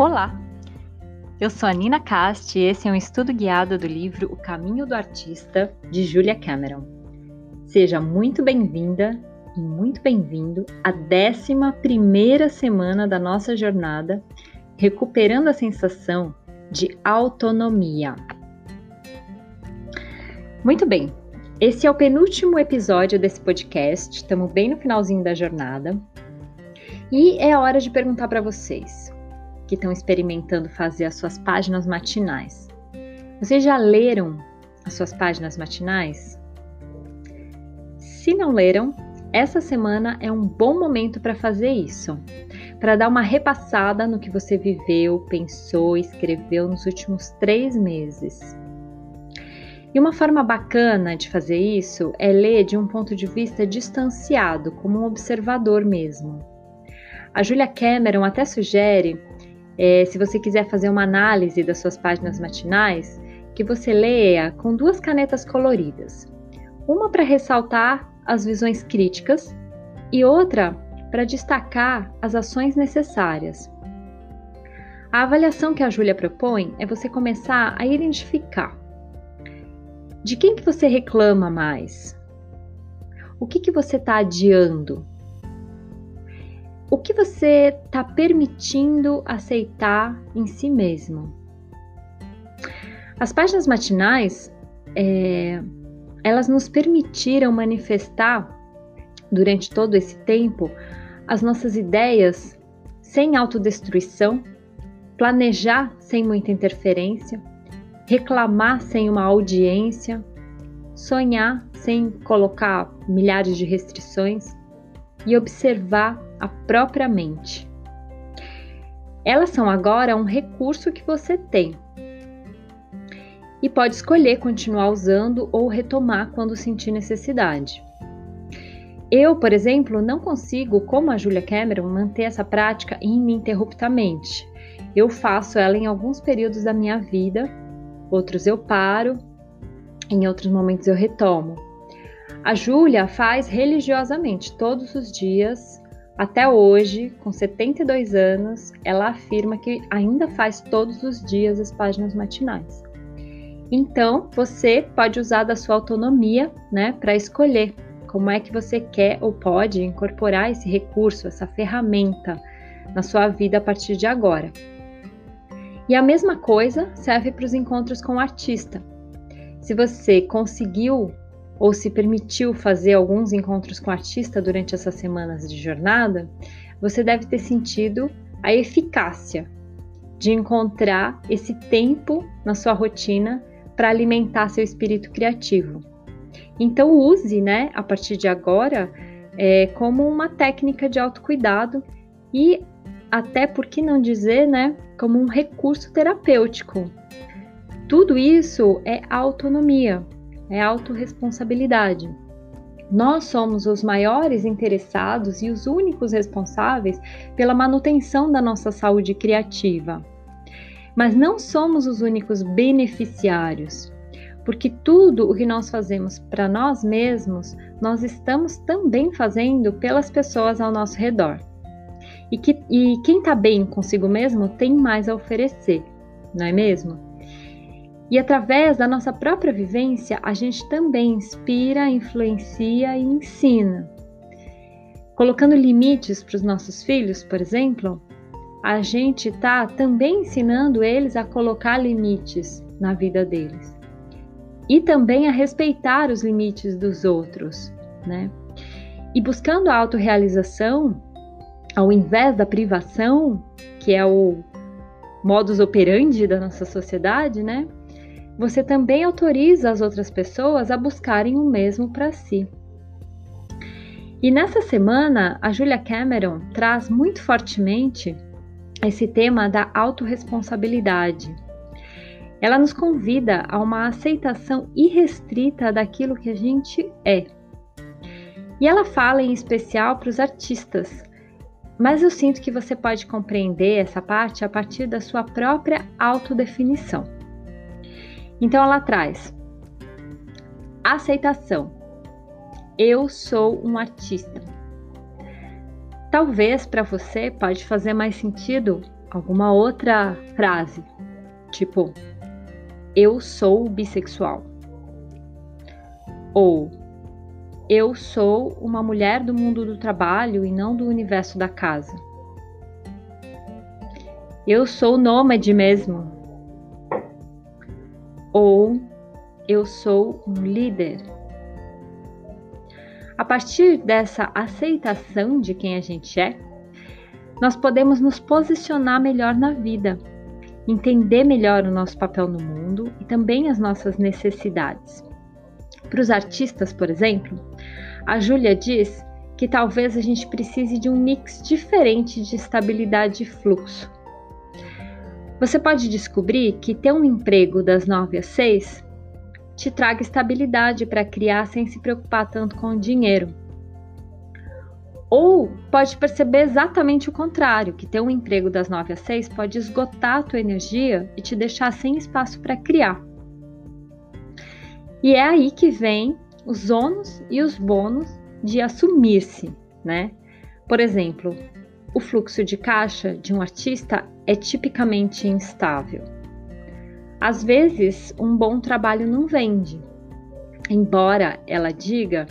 Olá! Eu sou a Nina Cast e esse é um estudo guiado do livro O Caminho do Artista, de Julia Cameron. Seja muito bem-vinda e muito bem-vindo à 11 semana da nossa jornada, recuperando a sensação de autonomia. Muito bem, esse é o penúltimo episódio desse podcast, estamos bem no finalzinho da jornada. E é hora de perguntar para vocês: que estão experimentando fazer as suas páginas matinais. Vocês já leram as suas páginas matinais? Se não leram, essa semana é um bom momento para fazer isso, para dar uma repassada no que você viveu, pensou escreveu nos últimos três meses. E uma forma bacana de fazer isso é ler de um ponto de vista distanciado, como um observador mesmo. A Julia Cameron até sugere é, se você quiser fazer uma análise das suas páginas matinais, que você leia com duas canetas coloridas. Uma para ressaltar as visões críticas e outra para destacar as ações necessárias. A avaliação que a Júlia propõe é você começar a identificar de quem que você reclama mais, o que, que você está adiando, o que você está permitindo aceitar em si mesmo? As páginas matinais, é, elas nos permitiram manifestar durante todo esse tempo as nossas ideias sem autodestruição, planejar sem muita interferência, reclamar sem uma audiência, sonhar sem colocar milhares de restrições e observar a própria mente. Elas são agora um recurso que você tem e pode escolher continuar usando ou retomar quando sentir necessidade. Eu, por exemplo, não consigo, como a Julia Cameron, manter essa prática ininterruptamente. Eu faço ela em alguns períodos da minha vida, outros eu paro, em outros momentos eu retomo. A Júlia faz religiosamente todos os dias até hoje, com 72 anos, ela afirma que ainda faz todos os dias as páginas matinais. Então, você pode usar da sua autonomia, né, para escolher como é que você quer ou pode incorporar esse recurso, essa ferramenta na sua vida a partir de agora. E a mesma coisa serve para os encontros com o artista. Se você conseguiu ou se permitiu fazer alguns encontros com artista durante essas semanas de jornada, você deve ter sentido a eficácia de encontrar esse tempo na sua rotina para alimentar seu espírito criativo. Então use, né, a partir de agora, é, como uma técnica de autocuidado e até por que não dizer, né, como um recurso terapêutico. Tudo isso é autonomia, é autorresponsabilidade. Nós somos os maiores interessados e os únicos responsáveis pela manutenção da nossa saúde criativa. Mas não somos os únicos beneficiários, porque tudo o que nós fazemos para nós mesmos, nós estamos também fazendo pelas pessoas ao nosso redor. E, que, e quem está bem consigo mesmo tem mais a oferecer, não é mesmo? E através da nossa própria vivência, a gente também inspira, influencia e ensina. Colocando limites para os nossos filhos, por exemplo, a gente está também ensinando eles a colocar limites na vida deles. E também a respeitar os limites dos outros, né? E buscando a autorrealização, ao invés da privação, que é o modus operandi da nossa sociedade, né? Você também autoriza as outras pessoas a buscarem o mesmo para si. E nessa semana, a Julia Cameron traz muito fortemente esse tema da autorresponsabilidade. Ela nos convida a uma aceitação irrestrita daquilo que a gente é. E ela fala em especial para os artistas, mas eu sinto que você pode compreender essa parte a partir da sua própria autodefinição. Então ela traz aceitação. Eu sou um artista. Talvez para você pode fazer mais sentido alguma outra frase, tipo eu sou bissexual ou eu sou uma mulher do mundo do trabalho e não do universo da casa. Eu sou nômade mesmo. Ou eu sou um líder. A partir dessa aceitação de quem a gente é, nós podemos nos posicionar melhor na vida, entender melhor o nosso papel no mundo e também as nossas necessidades. Para os artistas, por exemplo, a Júlia diz que talvez a gente precise de um mix diferente de estabilidade e fluxo. Você pode descobrir que ter um emprego das 9 às 6 te traga estabilidade para criar sem se preocupar tanto com o dinheiro. Ou pode perceber exatamente o contrário, que ter um emprego das 9 às 6 pode esgotar a tua energia e te deixar sem espaço para criar. E é aí que vem os ônus e os bônus de assumir-se, né? Por exemplo, o fluxo de caixa de um artista é tipicamente instável. Às vezes, um bom trabalho não vende, embora ela diga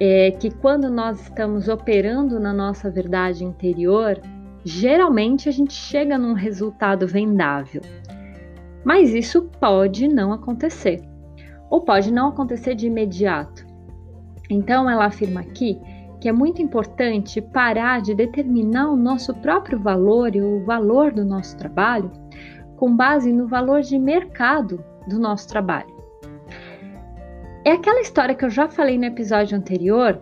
é que quando nós estamos operando na nossa verdade interior, geralmente a gente chega num resultado vendável. Mas isso pode não acontecer, ou pode não acontecer de imediato. Então, ela afirma aqui que é muito importante parar de determinar o nosso próprio valor e o valor do nosso trabalho com base no valor de mercado do nosso trabalho. É aquela história que eu já falei no episódio anterior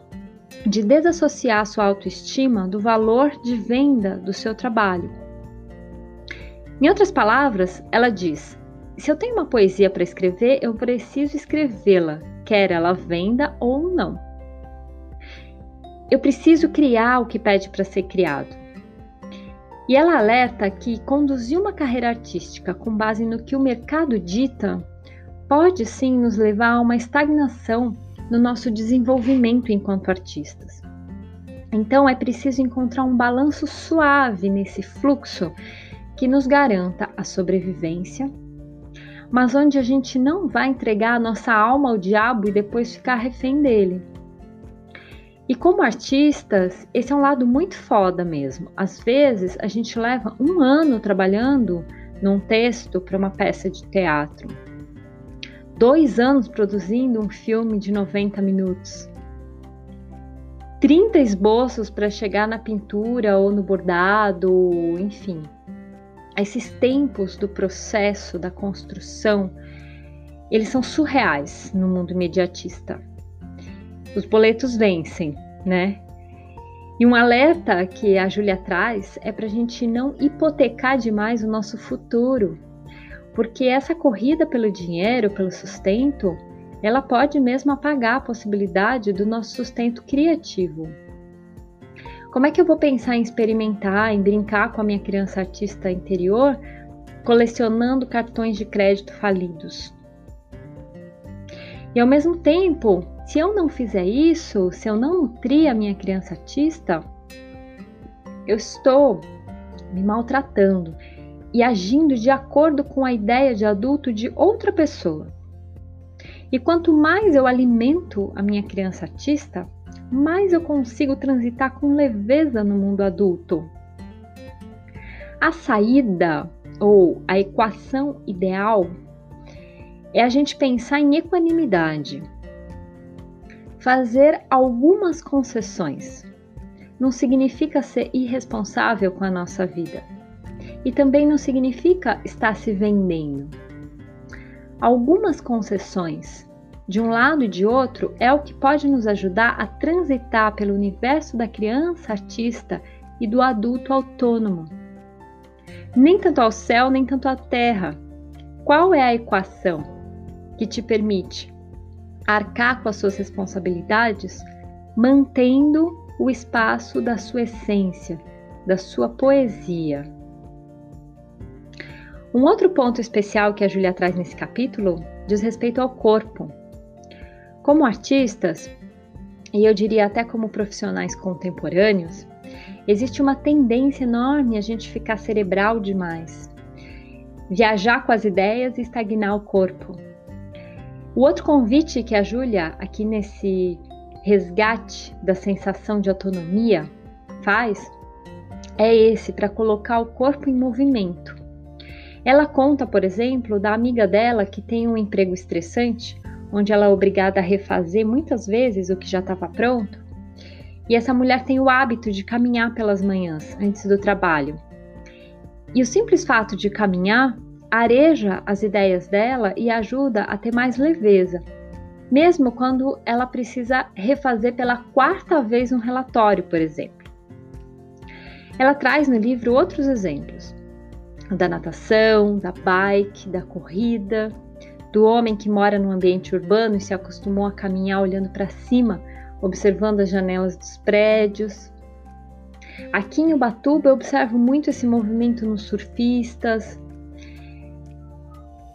de desassociar sua autoestima do valor de venda do seu trabalho. Em outras palavras, ela diz: se eu tenho uma poesia para escrever, eu preciso escrevê-la, quer ela venda ou não. Eu preciso criar o que pede para ser criado. E ela alerta que conduzir uma carreira artística com base no que o mercado dita pode sim nos levar a uma estagnação no nosso desenvolvimento enquanto artistas. Então é preciso encontrar um balanço suave nesse fluxo que nos garanta a sobrevivência, mas onde a gente não vai entregar a nossa alma ao diabo e depois ficar refém dele. E como artistas, esse é um lado muito foda mesmo. Às vezes a gente leva um ano trabalhando num texto para uma peça de teatro dois anos produzindo um filme de 90 minutos. 30 esboços para chegar na pintura ou no bordado, enfim. Esses tempos do processo da construção, eles são surreais no mundo imediatista. Os boletos vencem, né? E um alerta que a Júlia traz é para a gente não hipotecar demais o nosso futuro porque essa corrida pelo dinheiro, pelo sustento, ela pode mesmo apagar a possibilidade do nosso sustento criativo. Como é que eu vou pensar em experimentar, em brincar com a minha criança artista interior, colecionando cartões de crédito falidos? E ao mesmo tempo, se eu não fizer isso, se eu não nutrir a minha criança artista, eu estou me maltratando, e agindo de acordo com a ideia de adulto de outra pessoa. E quanto mais eu alimento a minha criança artista, mais eu consigo transitar com leveza no mundo adulto. A saída ou a equação ideal é a gente pensar em equanimidade. Fazer algumas concessões não significa ser irresponsável com a nossa vida e também não significa estar se vendendo. Algumas concessões de um lado e de outro é o que pode nos ajudar a transitar pelo universo da criança artista e do adulto autônomo. Nem tanto ao céu, nem tanto à terra. Qual é a equação que te permite arcar com as suas responsabilidades, mantendo o espaço da sua essência, da sua poesia? Um outro ponto especial que a Júlia traz nesse capítulo diz respeito ao corpo. Como artistas, e eu diria até como profissionais contemporâneos, existe uma tendência enorme a gente ficar cerebral demais, viajar com as ideias e estagnar o corpo. O outro convite que a Júlia, aqui nesse resgate da sensação de autonomia, faz é esse para colocar o corpo em movimento. Ela conta, por exemplo, da amiga dela que tem um emprego estressante, onde ela é obrigada a refazer muitas vezes o que já estava pronto. E essa mulher tem o hábito de caminhar pelas manhãs antes do trabalho. E o simples fato de caminhar areja as ideias dela e ajuda a ter mais leveza, mesmo quando ela precisa refazer pela quarta vez um relatório, por exemplo. Ela traz no livro outros exemplos da natação, da bike, da corrida, do homem que mora num ambiente urbano e se acostumou a caminhar olhando para cima, observando as janelas dos prédios. Aqui em Ubatuba eu observo muito esse movimento nos surfistas.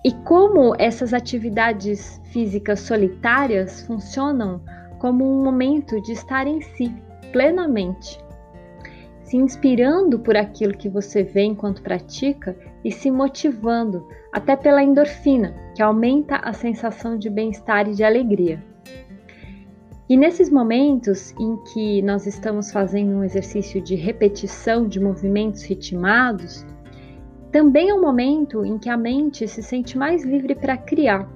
E como essas atividades físicas solitárias funcionam como um momento de estar em si, plenamente, se inspirando por aquilo que você vê enquanto pratica e se motivando, até pela endorfina, que aumenta a sensação de bem-estar e de alegria. E nesses momentos em que nós estamos fazendo um exercício de repetição de movimentos ritmados, também é um momento em que a mente se sente mais livre para criar,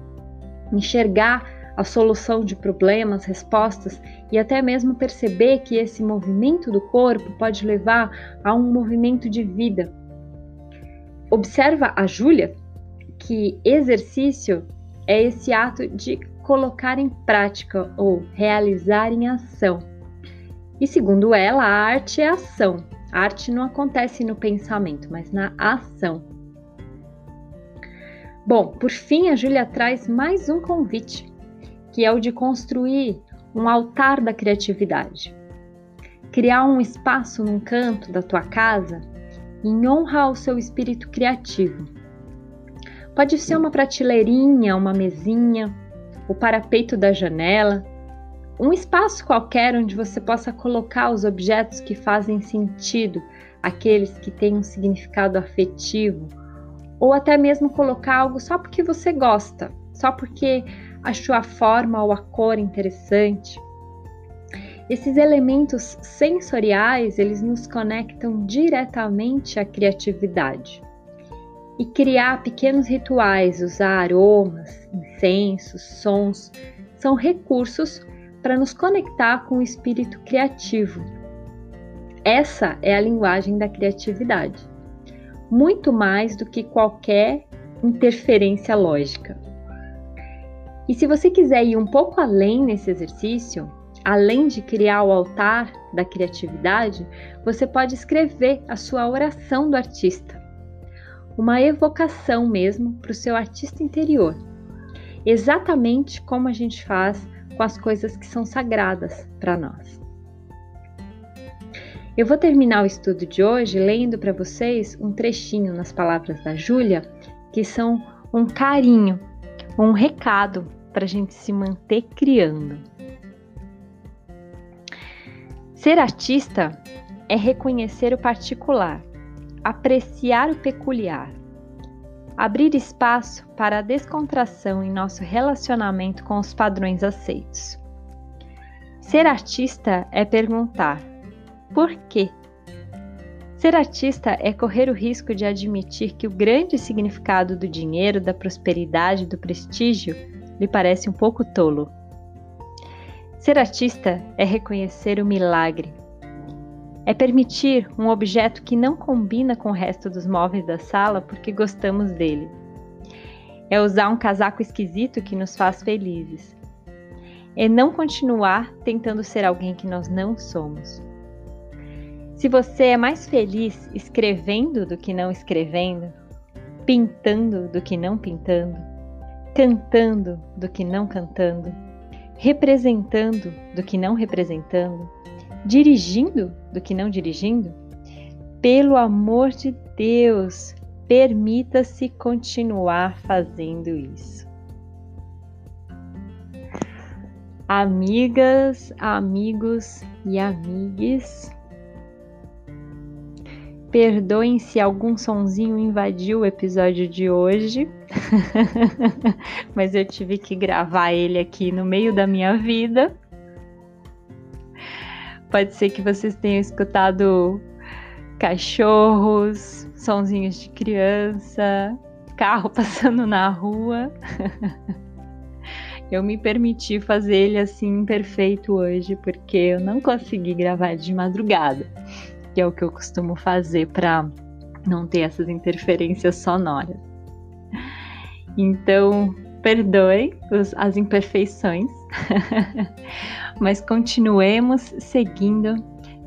enxergar a solução de problemas, respostas e até mesmo perceber que esse movimento do corpo pode levar a um movimento de vida. Observa a Júlia que exercício é esse ato de colocar em prática ou realizar em ação. E segundo ela, a arte é ação. A arte não acontece no pensamento, mas na ação. Bom, por fim, a Júlia traz mais um convite que é o de construir um altar da criatividade. Criar um espaço num canto da tua casa em honra ao seu espírito criativo. Pode ser uma prateleirinha, uma mesinha, o parapeito da janela, um espaço qualquer onde você possa colocar os objetos que fazem sentido, aqueles que têm um significado afetivo, ou até mesmo colocar algo só porque você gosta, só porque achou a forma ou a cor interessante. Esses elementos sensoriais, eles nos conectam diretamente à criatividade. E criar pequenos rituais, usar aromas, incensos, sons, são recursos para nos conectar com o espírito criativo. Essa é a linguagem da criatividade, muito mais do que qualquer interferência lógica. E se você quiser ir um pouco além nesse exercício, além de criar o altar da criatividade, você pode escrever a sua oração do artista. Uma evocação mesmo para o seu artista interior. Exatamente como a gente faz com as coisas que são sagradas para nós. Eu vou terminar o estudo de hoje lendo para vocês um trechinho nas palavras da Júlia, que são um carinho um recado para a gente se manter criando. Ser artista é reconhecer o particular, apreciar o peculiar, abrir espaço para a descontração em nosso relacionamento com os padrões aceitos. Ser artista é perguntar: por quê? Ser artista é correr o risco de admitir que o grande significado do dinheiro, da prosperidade, do prestígio lhe parece um pouco tolo. Ser artista é reconhecer o milagre. É permitir um objeto que não combina com o resto dos móveis da sala porque gostamos dele. É usar um casaco esquisito que nos faz felizes. É não continuar tentando ser alguém que nós não somos. Se você é mais feliz escrevendo do que não escrevendo, pintando do que não pintando, cantando do que não cantando, representando do que não representando, dirigindo do que não dirigindo, pelo amor de Deus, permita-se continuar fazendo isso. Amigas, amigos e amigues, Perdoem se algum sonzinho invadiu o episódio de hoje, mas eu tive que gravar ele aqui no meio da minha vida. Pode ser que vocês tenham escutado cachorros, sonzinhos de criança, carro passando na rua. eu me permiti fazer ele assim perfeito hoje, porque eu não consegui gravar de madrugada, que é o que eu costumo fazer para não ter essas interferências sonoras. Então, perdoe as imperfeições, mas continuemos seguindo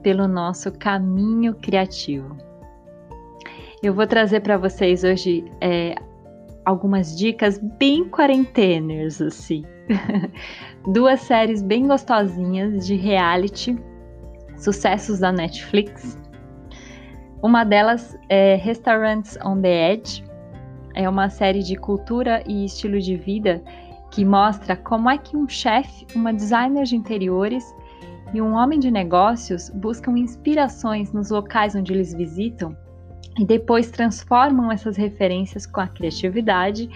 pelo nosso caminho criativo. Eu vou trazer para vocês hoje é, algumas dicas bem quarenteners, assim. Duas séries bem gostosinhas de reality, sucessos da Netflix. Uma delas é Restaurants on the Edge. É uma série de cultura e estilo de vida que mostra como é que um chefe, uma designer de interiores e um homem de negócios buscam inspirações nos locais onde eles visitam e depois transformam essas referências com a criatividade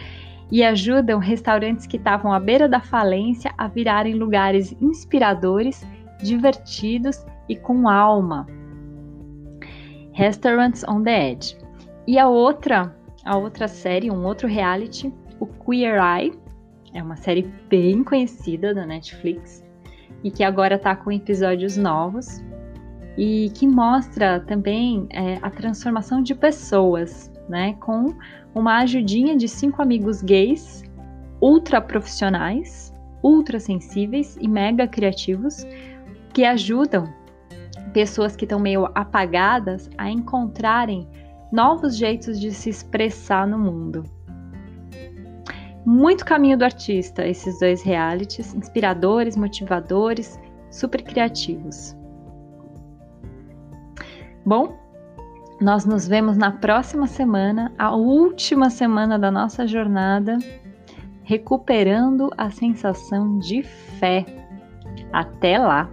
e ajudam restaurantes que estavam à beira da falência a virarem lugares inspiradores, divertidos e com alma. Restaurants on the Edge. E a outra, a outra série, um outro reality, o Queer Eye, é uma série bem conhecida da Netflix e que agora está com episódios novos e que mostra também é, a transformação de pessoas, né? Com uma ajudinha de cinco amigos gays, ultra profissionais, ultra sensíveis e mega criativos, que ajudam pessoas que estão meio apagadas a encontrarem novos jeitos de se expressar no mundo. Muito caminho do artista, esses dois realities, inspiradores, motivadores, super criativos. Bom, nós nos vemos na próxima semana, a última semana da nossa jornada, recuperando a sensação de fé. Até lá!